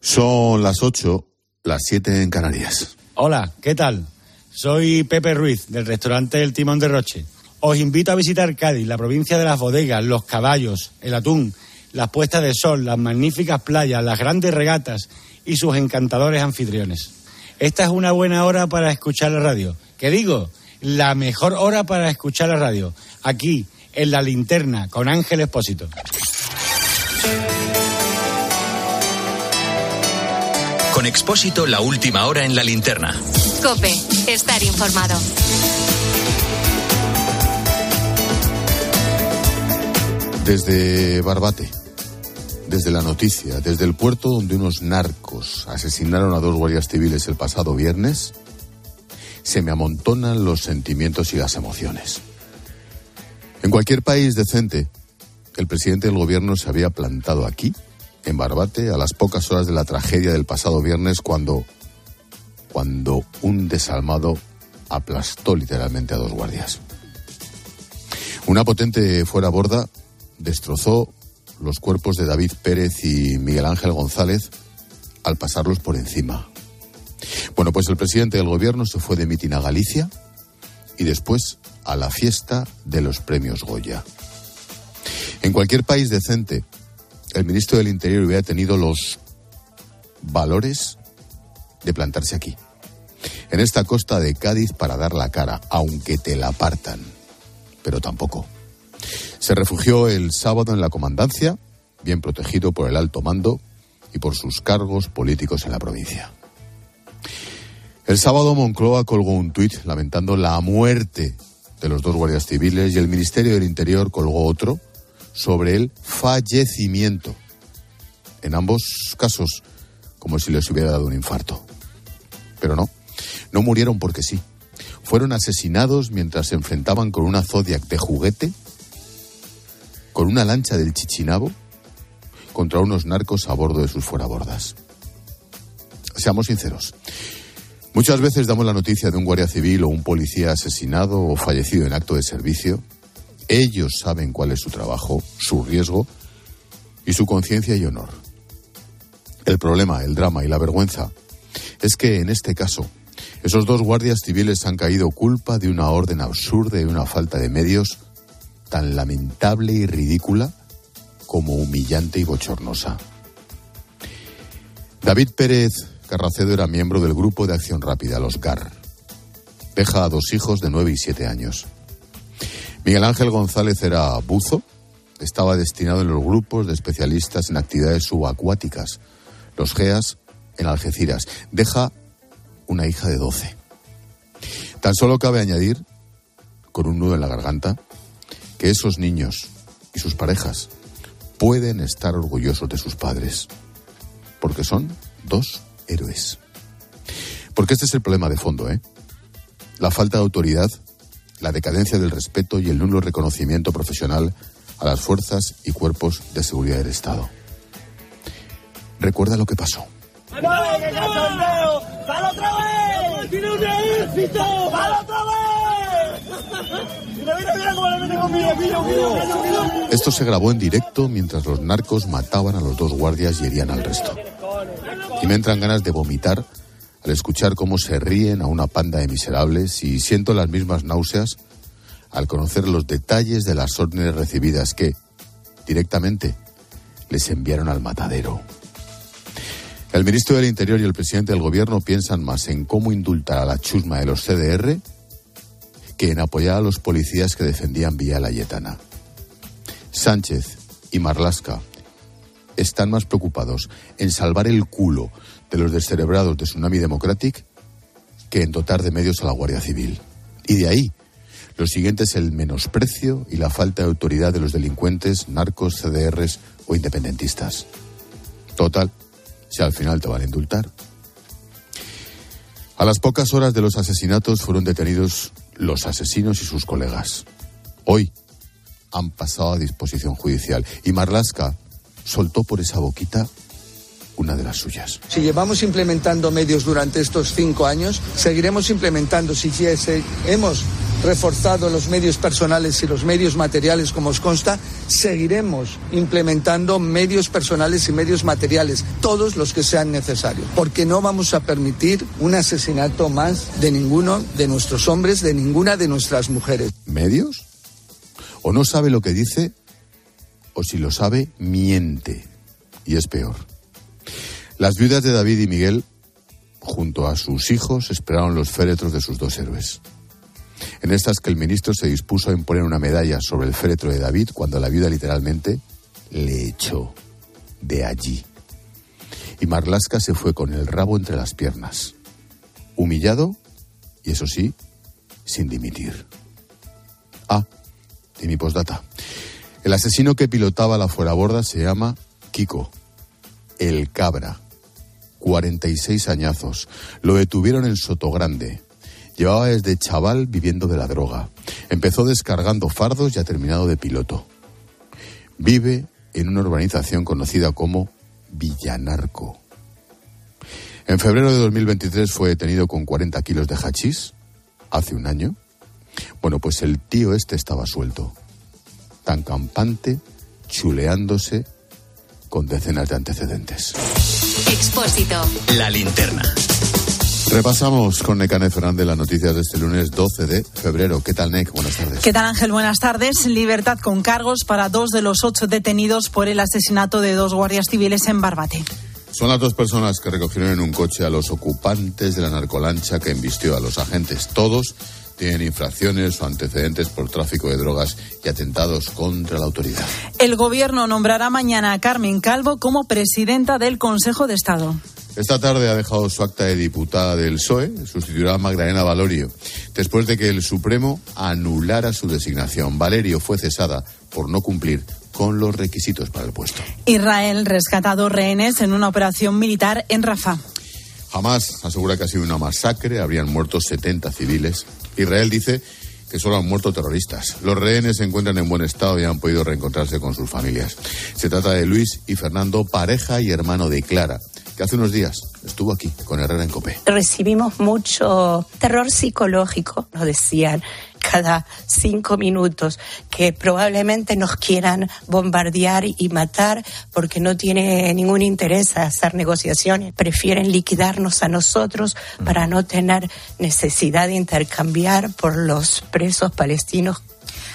Son las 8, las 7 en Canarias. Hola, ¿qué tal? Soy Pepe Ruiz, del restaurante El Timón de Roche. Os invito a visitar Cádiz, la provincia de las bodegas, los caballos, el atún, las puestas de sol, las magníficas playas, las grandes regatas y sus encantadores anfitriones. Esta es una buena hora para escuchar la radio. ¿Qué digo? La mejor hora para escuchar la radio. Aquí, en la linterna, con Ángel Espósito. Con Expósito, la última hora en la linterna. Cope, estar informado. Desde Barbate, desde la noticia, desde el puerto donde unos narcos asesinaron a dos guardias civiles el pasado viernes, se me amontonan los sentimientos y las emociones. En cualquier país decente, el presidente del gobierno se había plantado aquí, en Barbate, a las pocas horas de la tragedia del pasado viernes, cuando, cuando un desalmado aplastó literalmente a dos guardias. Una potente fuera borda destrozó los cuerpos de David Pérez y Miguel Ángel González al pasarlos por encima. Bueno, pues el presidente del gobierno se fue de mitin a Galicia y después a la fiesta de los premios Goya. En cualquier país decente, el ministro del Interior hubiera tenido los valores de plantarse aquí, en esta costa de Cádiz para dar la cara, aunque te la apartan. Pero tampoco. Se refugió el sábado en la comandancia, bien protegido por el alto mando y por sus cargos políticos en la provincia. El sábado Moncloa colgó un tuit lamentando la muerte de los dos guardias civiles y el Ministerio del Interior colgó otro sobre el fallecimiento. En ambos casos, como si les hubiera dado un infarto. Pero no, no murieron porque sí. Fueron asesinados mientras se enfrentaban con una Zodiac de juguete con una lancha del Chichinabo contra unos narcos a bordo de sus fuerabordas. Seamos sinceros. Muchas veces damos la noticia de un guardia civil o un policía asesinado o fallecido en acto de servicio. Ellos saben cuál es su trabajo, su riesgo y su conciencia y honor. El problema, el drama y la vergüenza es que en este caso esos dos guardias civiles han caído culpa de una orden absurda y una falta de medios tan lamentable y ridícula como humillante y bochornosa. David Pérez Carracedo era miembro del Grupo de Acción Rápida, los GAR. Deja a dos hijos de nueve y siete años. Miguel Ángel González era buzo, estaba destinado en los grupos de especialistas en actividades subacuáticas, los GEAS en Algeciras. Deja una hija de doce. Tan solo cabe añadir, con un nudo en la garganta, que esos niños y sus parejas pueden estar orgullosos de sus padres, porque son dos héroes. Porque este es el problema de fondo, ¿eh? La falta de autoridad, la decadencia del respeto y el nulo reconocimiento profesional a las fuerzas y cuerpos de seguridad del Estado. Recuerda lo que pasó. Esto se grabó en directo mientras los narcos mataban a los dos guardias y herían al resto. Y me entran ganas de vomitar al escuchar cómo se ríen a una panda de miserables y siento las mismas náuseas al conocer los detalles de las órdenes recibidas que, directamente, les enviaron al matadero. El ministro del Interior y el presidente del Gobierno piensan más en cómo indultar a la chusma de los CDR que en apoyar a los policías que defendían Vía Layetana. Sánchez y Marlasca están más preocupados en salvar el culo de los descerebrados de Tsunami Democratic que en dotar de medios a la Guardia Civil. Y de ahí, lo siguiente es el menosprecio y la falta de autoridad de los delincuentes, narcos, CDRs o independentistas. Total, si al final te van a indultar. A las pocas horas de los asesinatos fueron detenidos los asesinos y sus colegas. Hoy han pasado a disposición judicial y Marlaska soltó por esa boquita una de las suyas. Si llevamos implementando medios durante estos cinco años, seguiremos implementando. Si hemos reforzado los medios personales y los medios materiales, como os consta, seguiremos implementando medios personales y medios materiales, todos los que sean necesarios, porque no vamos a permitir un asesinato más de ninguno de nuestros hombres, de ninguna de nuestras mujeres. ¿Medios? ¿O no sabe lo que dice? O si lo sabe, miente. Y es peor. Las viudas de David y Miguel, junto a sus hijos, esperaron los féretros de sus dos héroes. En estas que el ministro se dispuso a imponer una medalla sobre el féretro de David cuando la viuda literalmente le echó de allí. Y Marlasca se fue con el rabo entre las piernas, humillado y eso sí, sin dimitir. Ah, y mi postdata. El asesino que pilotaba la fueraborda se llama Kiko, el cabra. 46 añazos. Lo detuvieron en Sotogrande. Llevaba desde chaval viviendo de la droga. Empezó descargando fardos y ha terminado de piloto. Vive en una urbanización conocida como Villanarco. En febrero de 2023 fue detenido con 40 kilos de hachís, hace un año. Bueno, pues el tío este estaba suelto, tan campante, chuleándose con decenas de antecedentes. Expósito. La linterna. Repasamos con Necane Fernández las noticias de este lunes 12 de febrero. ¿Qué tal, Nec? Buenas tardes. ¿Qué tal, Ángel? Buenas tardes. Libertad con cargos para dos de los ocho detenidos por el asesinato de dos guardias civiles en Barbate. Son las dos personas que recogieron en un coche a los ocupantes de la narcolancha que embistió a los agentes. Todos tienen infracciones o antecedentes por tráfico de drogas y atentados contra la autoridad. El gobierno nombrará mañana a Carmen Calvo como presidenta del Consejo de Estado. Esta tarde ha dejado su acta de diputada del PSOE, sustituirá a Magdalena Valorio, después de que el Supremo anulara su designación. Valerio fue cesada por no cumplir con los requisitos para el puesto. Israel rescata dos rehenes en una operación militar en Rafah. Jamás asegura que ha sido una masacre, habrían muerto 70 civiles. Israel dice que solo han muerto terroristas. Los rehenes se encuentran en buen estado y han podido reencontrarse con sus familias. Se trata de Luis y Fernando, pareja y hermano de Clara, que hace unos días estuvo aquí con Herrera en Copé. Recibimos mucho terror psicológico, nos decían cada cinco minutos que probablemente nos quieran bombardear y matar porque no tiene ningún interés hacer negociaciones. Prefieren liquidarnos a nosotros para no tener necesidad de intercambiar por los presos palestinos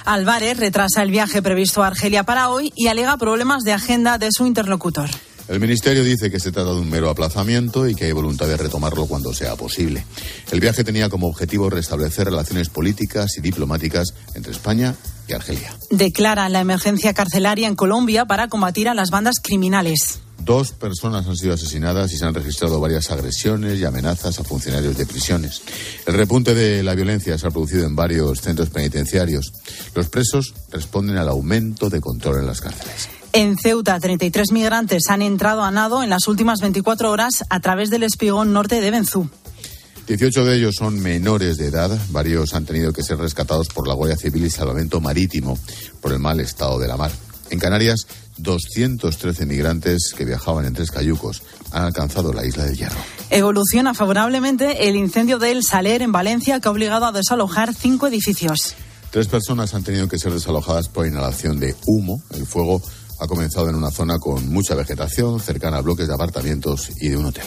Álvarez retrasa el viaje previsto a Argelia para hoy y alega problemas de agenda de su interlocutor. El Ministerio dice que se trata de un mero aplazamiento y que hay voluntad de retomarlo cuando sea posible. El viaje tenía como objetivo restablecer relaciones políticas y diplomáticas entre España y Argelia. Declara la emergencia carcelaria en Colombia para combatir a las bandas criminales. Dos personas han sido asesinadas y se han registrado varias agresiones y amenazas a funcionarios de prisiones. El repunte de la violencia se ha producido en varios centros penitenciarios. Los presos responden al aumento de control en las cárceles. En Ceuta, 33 migrantes han entrado a nado en las últimas 24 horas a través del espigón norte de Benzú. 18 de ellos son menores de edad. Varios han tenido que ser rescatados por la Guardia Civil y Salvamento Marítimo por el mal estado de la mar. En Canarias, 213 migrantes que viajaban en tres cayucos han alcanzado la isla de Hierro. Evoluciona favorablemente el incendio del Saler en Valencia que ha obligado a desalojar cinco edificios. Tres personas han tenido que ser desalojadas por inhalación de humo. El fuego ha comenzado en una zona con mucha vegetación, cercana a bloques de apartamentos y de un hotel.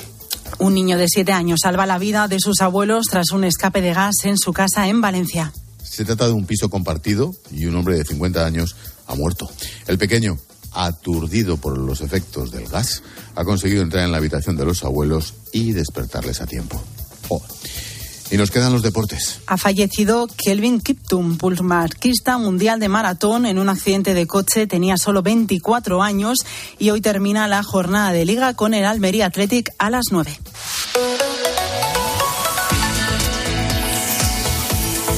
Un niño de siete años salva la vida de sus abuelos tras un escape de gas en su casa en Valencia. Se trata de un piso compartido y un hombre de 50 años ha muerto. El pequeño, aturdido por los efectos del gas, ha conseguido entrar en la habitación de los abuelos y despertarles a tiempo. Oh. Y nos quedan los deportes. Ha fallecido Kelvin Kiptum, pulmarquista mundial de maratón, en un accidente de coche. Tenía solo 24 años y hoy termina la jornada de liga con el Almería Athletic a las 9.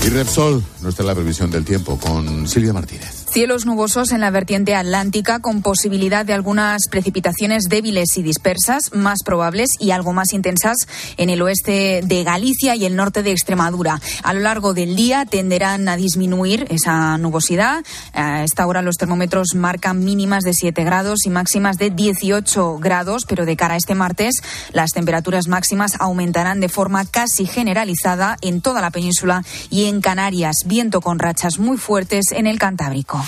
Y Repsol, nuestra la previsión del tiempo con Silvia Martínez. Cielos nubosos en la vertiente atlántica con posibilidad de algunas precipitaciones débiles y dispersas, más probables y algo más intensas en el oeste de Galicia y el norte de Extremadura. A lo largo del día tenderán a disminuir esa nubosidad. A esta hora los termómetros marcan mínimas de 7 grados y máximas de 18 grados, pero de cara a este martes las temperaturas máximas aumentarán de forma casi generalizada en toda la península y en Canarias. Viento con rachas muy fuertes en el Cantábrico.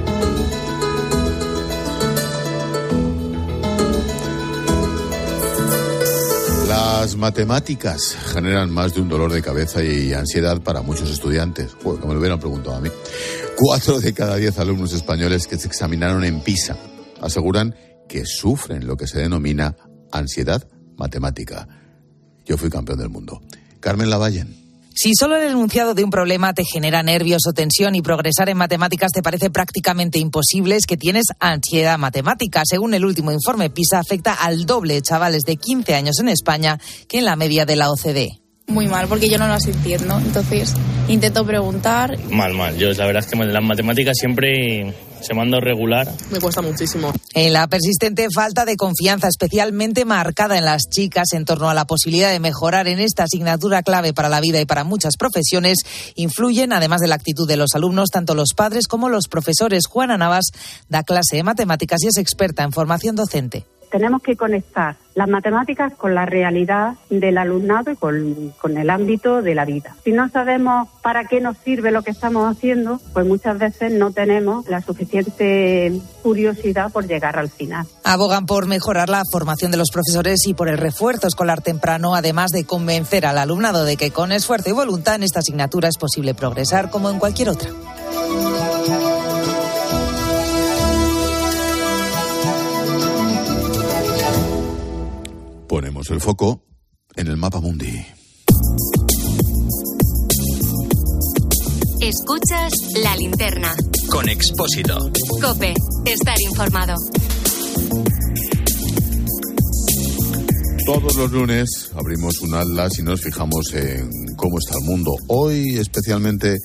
Las matemáticas generan más de un dolor de cabeza y ansiedad para muchos estudiantes. Joder, me lo hubieran preguntado a mí. Cuatro de cada diez alumnos españoles que se examinaron en PISA aseguran que sufren lo que se denomina ansiedad matemática. Yo fui campeón del mundo. Carmen Lavallen. Si solo el enunciado de un problema te genera nervios o tensión y progresar en matemáticas te parece prácticamente imposible, es que tienes ansiedad matemática. Según el último informe PISA, afecta al doble de chavales de 15 años en España que en la media de la OCDE. Muy mal, porque yo no las entiendo. Entonces intento preguntar. Mal, mal. Yo la verdad es que las matemáticas siempre se mando regular. Me cuesta muchísimo. En la persistente falta de confianza, especialmente marcada en las chicas en torno a la posibilidad de mejorar en esta asignatura clave para la vida y para muchas profesiones, influyen, además de la actitud de los alumnos, tanto los padres como los profesores. Juana Navas da clase de matemáticas y es experta en formación docente tenemos que conectar las matemáticas con la realidad del alumnado y con, el ámbito de la vida. Si no sabemos para qué nos sirve lo que estamos haciendo, pues muchas veces no tenemos la suficiente curiosidad por llegar al final. Abogan por mejorar la formación de los profesores y por el refuerzo escolar temprano, además de convencer al alumnado de que con esfuerzo y voluntad en esta asignatura es posible progresar como en cualquier otra. Ponemos el foco en el mapa mundi. Escuchas la linterna. Con Expósito. Cope, estar informado. Todos los lunes abrimos un atlas y nos fijamos en cómo está el mundo. Hoy especialmente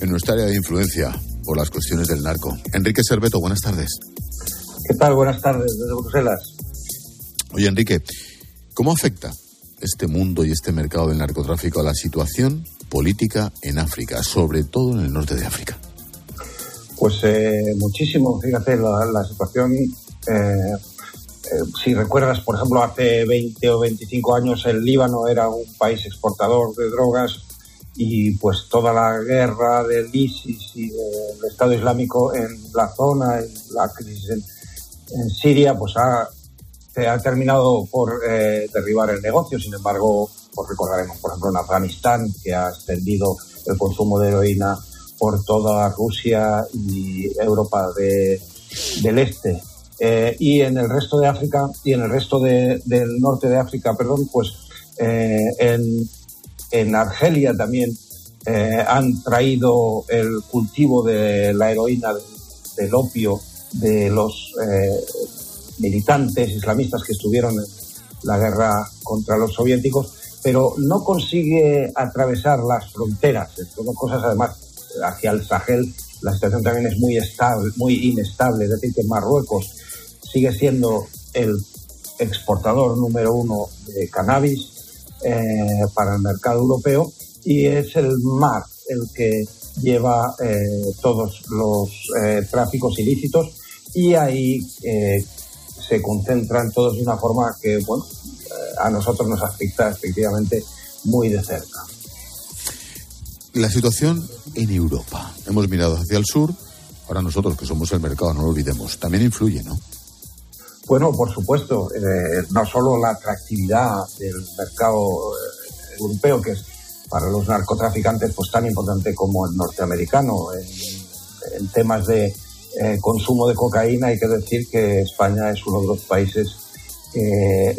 en nuestra área de influencia por las cuestiones del narco. Enrique Serveto, buenas tardes. ¿Qué tal? Buenas tardes desde Bruselas. Oye, Enrique, ¿cómo afecta este mundo y este mercado del narcotráfico a la situación política en África, sobre todo en el norte de África? Pues eh, muchísimo, fíjate, la, situación, eh, eh, si recuerdas, por ejemplo, hace 20 o 25 años el Líbano era un país exportador de drogas y pues toda la guerra del ISIS y del Estado Islámico en la zona, la crisis en, en Siria, pues ha ha terminado por eh, derribar el negocio. Sin embargo, pues recordaremos, por ejemplo, en Afganistán, que ha extendido el consumo de heroína por toda Rusia y Europa del Este. Eh, y en el resto de África y en el resto del norte de África, perdón, pues eh, en, en, Argelia también han traído el cultivo de la heroína, del, opio, de los militantes islamistas que estuvieron en la guerra contra los soviéticos, pero no consigue atravesar las fronteras. Son cosas, además, hacia el Sahel la situación también es muy estable, muy inestable. Es decir, que Marruecos sigue siendo el exportador número uno de cannabis eh, para el mercado europeo y es el mar el que lleva eh, todos los eh, tráficos ilícitos y ahí se concentran todos de una forma que, bueno, eh, a nosotros nos afecta efectivamente muy de cerca. La situación en Europa. Hemos mirado hacia el sur, ahora nosotros que somos el mercado, no lo olvidemos, también influye, ¿no? Bueno, por supuesto, eh, no solo la atractividad del mercado eh, europeo, que es para los narcotraficantes pues tan importante como el norteamericano. En, en temas de eh, consumo de cocaína hay que decir que España es uno de los países que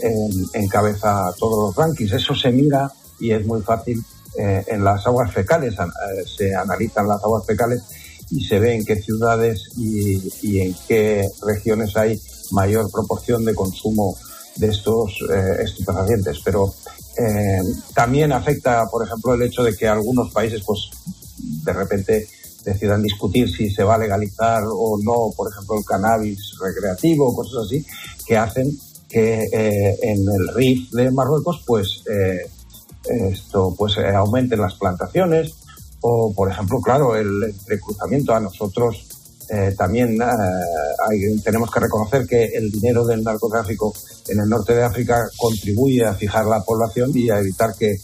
encabeza todos los rankings. Eso se mira y es muy fácil eh, en las aguas fecales. Eh, se analizan las aguas fecales y se ve en qué ciudades y, y en qué regiones hay mayor proporción de consumo de estos eh, estupefacientes. Pero eh, también afecta, por ejemplo, el hecho de que algunos países, pues, de repente decidan discutir si se va a legalizar o no, por ejemplo, el cannabis recreativo, cosas así, que hacen que eh, en el RIF de Marruecos, pues, eh, esto, pues, eh, aumenten las plantaciones o, por ejemplo, claro, el entrecruzamiento a nosotros también tenemos que reconocer que el dinero del narcotráfico en el norte de África contribuye a fijar la población y a evitar que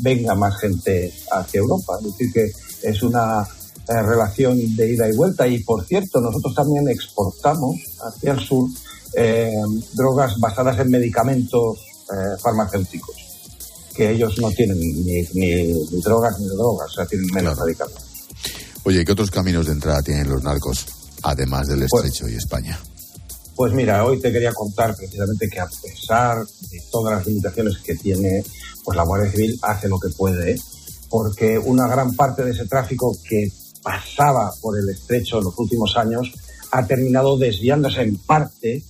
venga más gente hacia Europa. Es decir, que es una eh, relación de ida y vuelta. Y por cierto, nosotros también exportamos hacia el sur eh, drogas basadas en medicamentos eh, farmacéuticos, que ellos no tienen ni, ni, ni drogas ni drogas, o sea, tienen menos Claro. medicamentos. Oye, ¿qué otros caminos de entrada tienen los narcos, además del estrecho y España? Pues mira, hoy te quería contar precisamente que a pesar de todas las limitaciones que tiene, pues la Guardia Civil hace lo que puede, porque una gran parte de ese tráfico que pasaba por el estrecho en los últimos años ha terminado desviándose en parte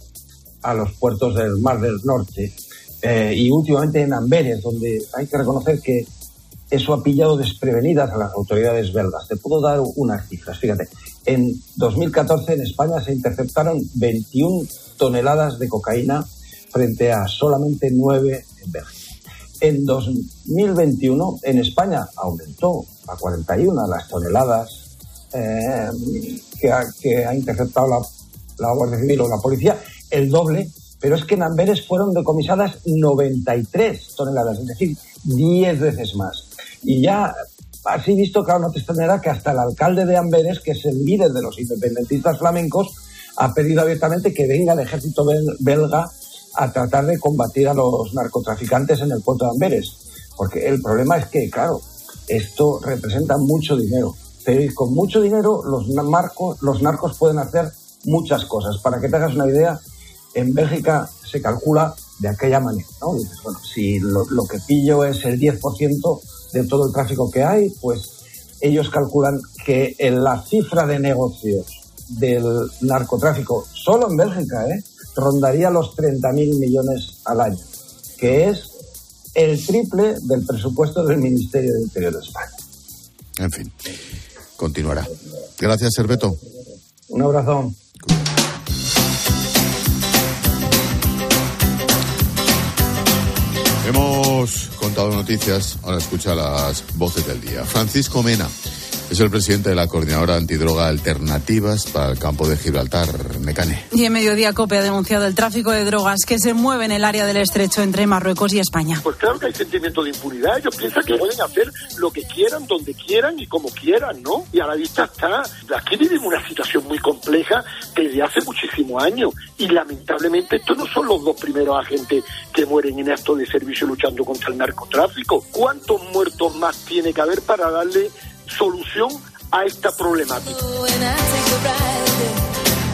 a los puertos del Mar del Norte eh, y últimamente en Amberes, donde hay que reconocer que eso ha pillado desprevenidas a las autoridades belgas. Te puedo dar unas cifras. Fíjate, en 2014 en España se interceptaron 21 toneladas de cocaína frente a solamente 9 en Bélgica. En 2021 en España aumentó a 41 las toneladas eh, que, ha, interceptado la, Guardia Civil o la policía, el doble, pero es que en Amberes fueron decomisadas 93 toneladas, es decir, 10 veces más. Y ya así visto, claro, no te extrañará que hasta el alcalde de Amberes, que es el líder de los independentistas flamencos, ha pedido abiertamente que venga el ejército bel belga a tratar de combatir a los narcotraficantes en el puerto de Amberes. Porque el problema es que, claro, esto representa mucho dinero. Pero con mucho dinero los los narcos pueden hacer muchas cosas. Para que te hagas una idea, en Bélgica se calcula de aquella manera, ¿no? Dices, bueno, si lo, lo que pillo es el 10% de todo el tráfico que hay, pues ellos calculan que en la cifra de negocios del narcotráfico solo en Bélgica, ¿eh? rondaría los 30.000 millones al año, que es el triple del presupuesto del Ministerio del Interior de España. En fin, continuará. Gracias, Serveto. Un abrazo. Hemos contado noticias, ahora escucha las voces del día. Francisco Mena es el presidente de la Coordinadora Antidroga Alternativas para el campo de Gibraltar, Mecane. Y en Mediodía COPE ha denunciado el tráfico de drogas que se mueve en el área del estrecho entre Marruecos y España. Pues claro que hay sentimiento de impunidad. Ellos piensan que pueden hacer lo que quieran, donde quieran y como quieran, ¿no? Y a la vista está. Aquí vivimos una situación muy compleja desde hace muchísimos años. Y lamentablemente estos no son los dos primeros agentes que mueren en acto de servicio luchando contra el narcotráfico. ¿Cuántos muertos más tiene que haber para darle solución a esta problemática.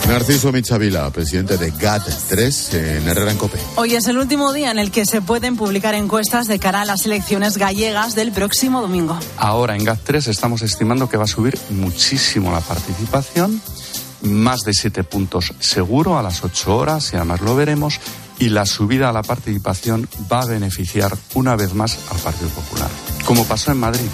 Narciso Michavila, presidente de GAT3 en Herrera en Cope. Hoy es el último día en el que se pueden publicar encuestas de cara a las elecciones gallegas del próximo domingo. Ahora en GAT3 estamos estimando que va a subir muchísimo la participación, más de siete puntos seguro a las ocho horas y además lo veremos. Y la subida a la participación va a beneficiar una vez más al Partido Popular, como pasó en Madrid.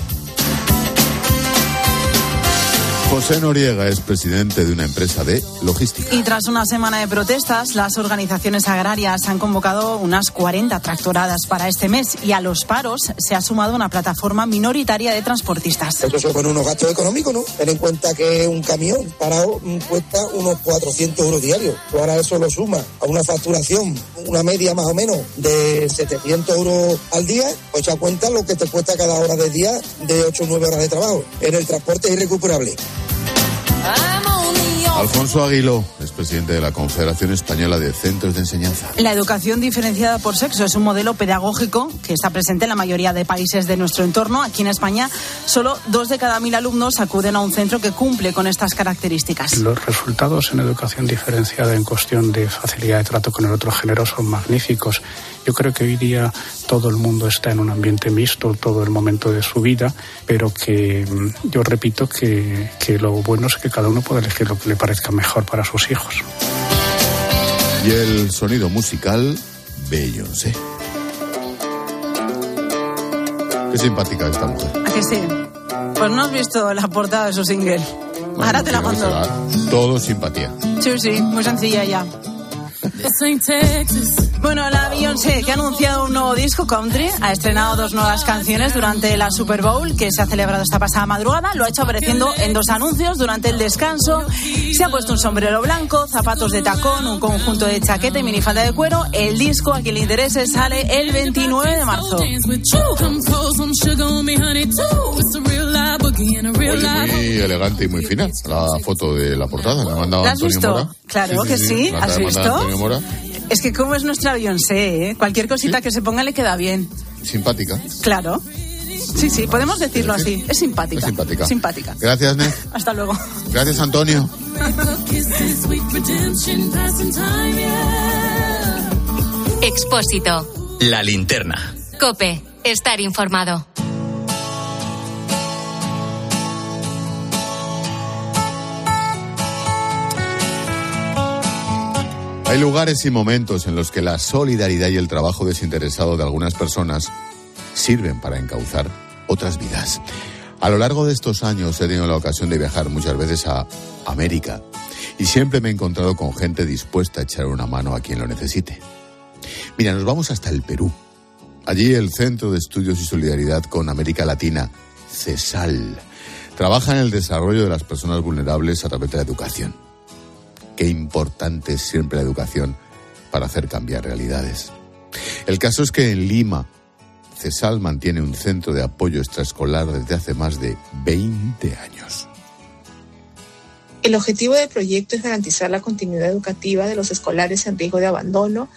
José Noriega es presidente de una empresa de logística. Y tras una semana de protestas, las organizaciones agrarias han convocado unas 40 tractoradas para este mes y a los paros se ha sumado una plataforma minoritaria de transportistas. Esto supone unos gastos económicos, ¿no? Ten en cuenta que un camión parado cuesta unos 400 euros diarios. Tú ahora eso lo suma a una facturación, una media más o menos de 700 euros al día, pues ya cuenta lo que te cuesta cada hora del día de 8 o 9 horas de trabajo. En el transporte es irrecuperable. Alfonso Aguiló es presidente de la Confederación Española de Centros de Enseñanza. La educación diferenciada por sexo es un modelo pedagógico que está presente en la mayoría de países de nuestro entorno. Aquí en España, solo dos de cada mil alumnos acuden a un centro que cumple con estas características. Los resultados en educación diferenciada en cuestión de facilidad de trato con el otro género son magníficos. Yo creo que hoy día todo el mundo está en un ambiente mixto todo el momento de su vida, pero que mm, yo repito que, que lo bueno es que cada uno puede elegir lo que le parezca mejor para sus hijos. Y el sonido musical, Beyoncé. Qué simpática esta mujer. ¿A que sí? Pues no has visto la portada de su single. Ahora te la mando. Todo simpatía. Sí, sí, muy sencilla ya. Bueno, la Beyoncé, que ha anunciado un nuevo disco country, ha estrenado dos nuevas canciones durante la Super Bowl, que se ha celebrado esta pasada madrugada. Lo ha hecho apareciendo en dos anuncios durante el descanso. Se ha puesto un sombrero blanco, zapatos de tacón, un conjunto de chaqueta y minifalda de cuero. El disco, a quien le interese, sale el 29 de marzo. Oye, muy elegante y muy fina la foto de la portada. Me ha mandado ¿La has Antonio visto? Mora. Claro que sí. ¿Has visto? Es que como es nuestra Beyoncé, ¿eh? cualquier cosita que se ponga le queda bien. Simpática. Claro. Sí, sí, podemos decirlo así. Es simpática. Es simpática. Simpática. Gracias, Ned. Hasta luego. Gracias, Antonio. Expósito. La linterna. Cope. Estar informado. Hay lugares y momentos en los que la solidaridad y el trabajo desinteresado de algunas personas sirven para encauzar otras vidas. A lo largo de estos años he tenido la ocasión de viajar muchas veces a América y siempre me he encontrado con gente dispuesta a echar una mano a quien lo necesite. Mira, nos vamos hasta el Perú. Allí el Centro de Estudios y Solidaridad con América Latina, CESAL, trabaja en el desarrollo de las personas vulnerables a través de la educación. Qué importante es siempre la educación para hacer cambiar realidades. El caso es que en Lima, CESAL mantiene un centro de apoyo extraescolar desde hace más de 20 años. El objetivo del proyecto es garantizar la continuidad educativa de los escolares en riesgo de abandono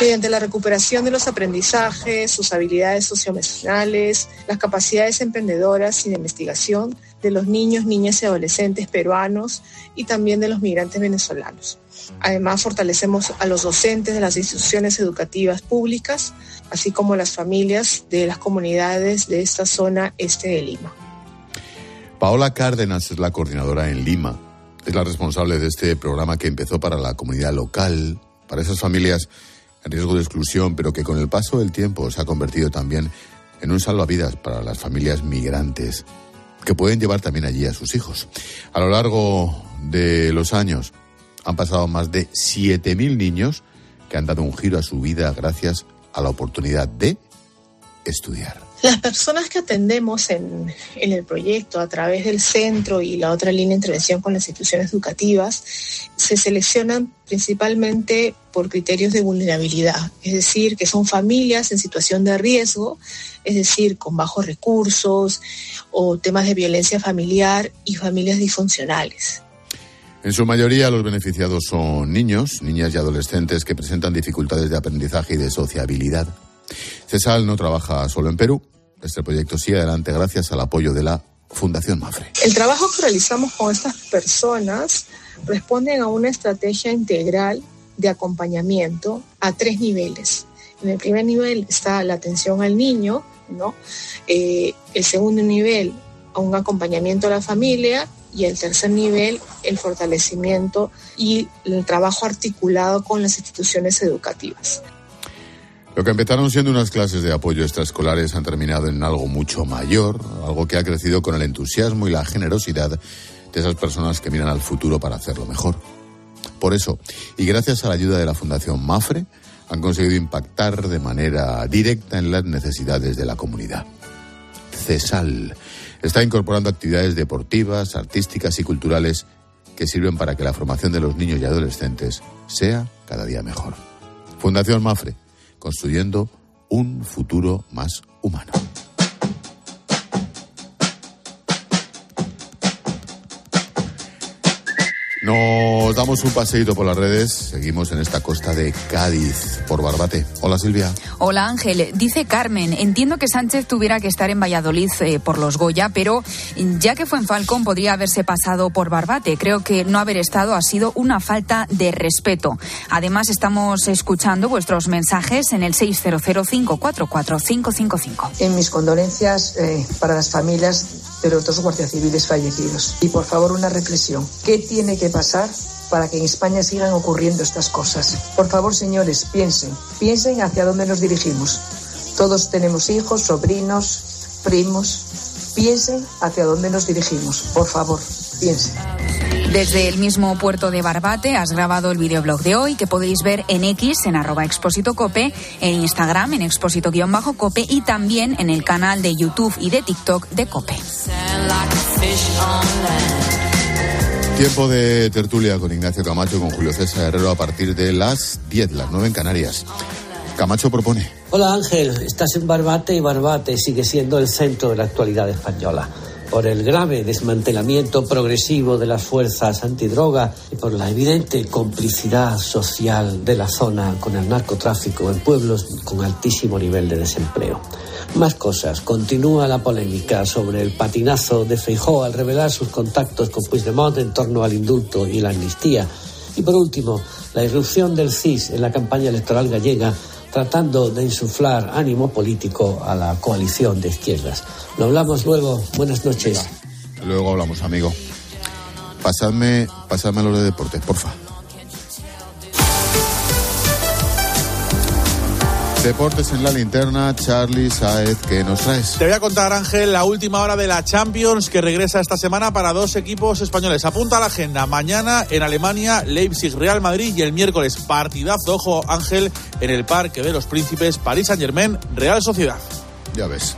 mediante la recuperación de los aprendizajes, sus habilidades socioemocionales, las capacidades emprendedoras y de investigación de los niños, niñas y adolescentes peruanos y también de los migrantes venezolanos. Además, fortalecemos a los docentes de las instituciones educativas públicas, así como las familias de las comunidades de esta zona este de Lima. Paola Cárdenas es la coordinadora en Lima. Es la responsable de este programa que empezó para la comunidad local, para esas familias en riesgo de exclusión, pero que con el paso del tiempo se ha convertido también en un salvavidas para las familias migrantes, que pueden llevar también allí a sus hijos. A lo largo de los años han pasado más de 7.000 niños que han dado un giro a su vida gracias a la oportunidad de estudiar. Las personas que atendemos en, el proyecto a través del centro y la otra línea de intervención con las instituciones educativas se seleccionan principalmente por criterios de vulnerabilidad, es decir, que son familias en situación de riesgo, es decir, con bajos recursos o temas de violencia familiar y familias disfuncionales. En su mayoría los beneficiados son niños, niñas y adolescentes que presentan dificultades de aprendizaje y de sociabilidad. CESAL no trabaja solo en Perú. Este proyecto sigue adelante gracias al apoyo de la Fundación Mafre. El trabajo que realizamos con estas personas responde a una estrategia integral de acompañamiento a tres niveles. En el primer nivel está la atención al niño, ¿no? Eh, el segundo nivel, a un acompañamiento a la familia y el tercer nivel, el fortalecimiento y el trabajo articulado con las instituciones educativas. Lo que empezaron siendo unas clases de apoyo extraescolares han terminado en algo mucho mayor, algo que ha crecido con el entusiasmo y la generosidad de esas personas que miran al futuro para hacerlo mejor. Por eso, y gracias a la ayuda de la Fundación Mafre, han conseguido impactar de manera directa en las necesidades de la comunidad. CESAL está incorporando actividades deportivas, artísticas y culturales que sirven para que la formación de los niños y adolescentes sea cada día mejor. Fundación Mafre construyendo un futuro más humano. Nos damos un paseíto por las redes. Seguimos en esta costa de Cádiz, por Barbate. Hola Silvia. Hola Ángel. Dice Carmen, entiendo que Sánchez tuviera que estar en Valladolid eh, por los Goya, pero ya que fue en Falcón podría haberse pasado por Barbate. Creo que no haber estado ha sido una falta de respeto. Además estamos escuchando vuestros mensajes en el 600544555. En mis condolencias eh, para las familias los dos guardias civiles fallecidos. Y por favor una reflexión. ¿Qué tiene que pasar para que en España sigan ocurriendo estas cosas. Por favor, señores, piensen, piensen hacia dónde nos dirigimos. Todos tenemos hijos, sobrinos, primos. Piensen hacia dónde nos dirigimos. Por favor, piensen. Desde el mismo puerto de Barbate has grabado el videoblog de hoy que podéis ver en X, en arroba expósito cope, en Instagram, en expósito-cope y también en el canal de YouTube y de TikTok de Cope. Tiempo de tertulia con Ignacio Camacho y con Julio César Herrero a partir de las 10, las 9 en Canarias. Camacho propone. Hola Ángel, estás en Barbate y Barbate sigue siendo el centro de la actualidad española. Por el grave desmantelamiento progresivo de las fuerzas antidroga y por la evidente complicidad social de la zona con el narcotráfico en pueblos con altísimo nivel de desempleo. Más cosas. Continúa la polémica sobre el patinazo de Feijó al revelar sus contactos con Puigdemont en torno al indulto y la amnistía. Y por último, la irrupción del CIS en la campaña electoral gallega tratando de insuflar ánimo político a la coalición de izquierdas. Lo hablamos luego. Buenas noches. Luego hablamos, amigo. Pasadme, pasadme lo de deportes, porfa. Deportes en la linterna, Charlie Saez, ¿qué nos traes? Te voy a contar, Ángel, la última hora de la Champions que regresa esta semana para dos equipos españoles. Apunta a la agenda. Mañana en Alemania, Leipzig, Real Madrid y el miércoles partidazo, ojo, Ángel, en el Parque de los Príncipes, París Saint Germain, Real Sociedad. Ya ves.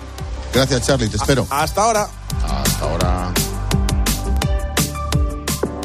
Gracias, Charlie, te espero. Hasta ahora. Hasta ahora.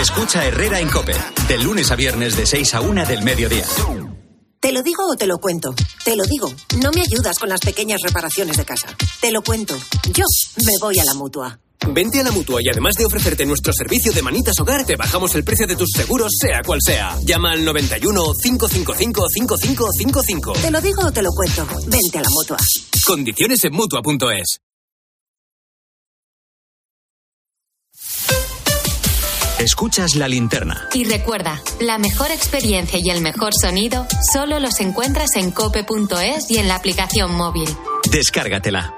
Escucha Herrera en Cope, de lunes a viernes de 6 a 1 del mediodía. ¿Te lo digo o te lo cuento? Te lo digo. No me ayudas con las pequeñas reparaciones de casa. Te lo cuento. Yo me voy a la mutua. Vente a la mutua y además de ofrecerte nuestro servicio de manitas hogar, te bajamos el precio de tus seguros, sea cual sea. Llama al 91 555 5555. Te lo digo o te lo cuento. Vente a la mutua. Condiciones en mutua.es. Escuchas la linterna. Y recuerda, la mejor experiencia y el mejor sonido solo los encuentras en cope.es y en la aplicación móvil. Descárgatela.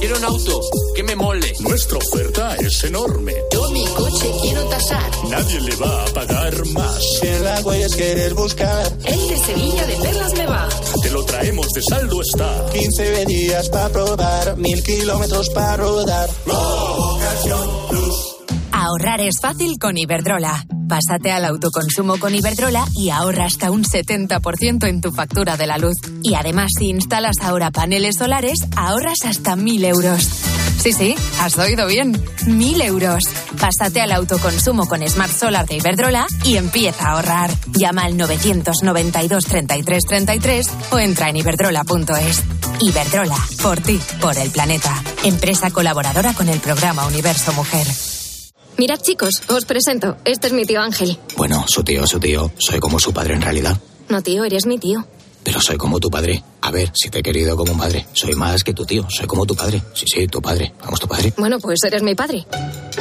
Quiero un auto que me mole. Nuestra oferta es enorme. Yo mi coche quiero tasar. Nadie le va a pagar más. En la huellas quieres buscar. El de Sevilla de. Te de saldo está. 15 días para probar, mil kilómetros para rodar. Ahorrar es fácil con Iberdrola. Pásate al autoconsumo con Iberdrola y ahorra hasta un 70% en tu factura de la luz. Y además, si instalas ahora paneles solares, ahorras hasta 1.000 euros. Sí, sí, has oído bien. 1.000 euros. Pásate al autoconsumo con Smart Solar de Iberdrola y empieza a ahorrar. Llama al 992 33 33 o entra en iberdrola.es. Iberdrola, por ti, por el planeta. Empresa colaboradora con el programa Universo Mujer. Mirad, chicos, os presento. Este es mi tío Ángel. Bueno, su tío, su tío. Soy como su padre en realidad. No, tío, eres mi tío. Pero soy como tu padre. A ver, si te he querido como un padre. Soy más que tu tío. Soy como tu padre. Sí, sí, tu padre. Vamos, tu padre. Bueno, pues eres mi padre.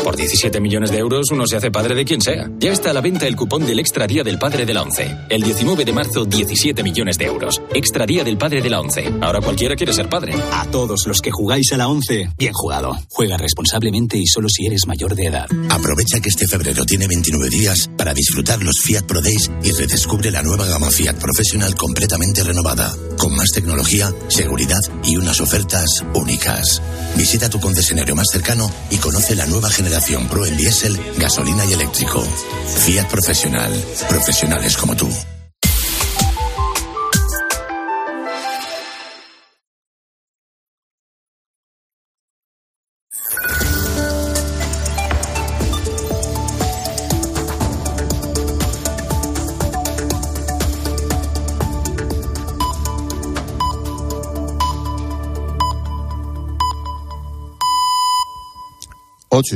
Por 17 millones de euros uno se hace padre de quien sea. Ya está a la venta el cupón del Extra Día del Padre de la ONCE. El 19 de marzo, 17 millones de euros. Extra Día del Padre de la ONCE. Ahora cualquiera quiere ser padre. A todos los que jugáis a la ONCE, bien jugado. Juega responsablemente y solo si eres mayor de edad. Aprovecha que este febrero tiene 29 días para disfrutar los Fiat Pro Days y redescubre la nueva gama Fiat Professional completamente renovada, con más tecnología, seguridad y unas ofertas únicas. Visita tu concesionario más cercano y conoce la nueva generación Pro en diésel, gasolina y eléctrico. Fiat Profesional. Profesionales como tú.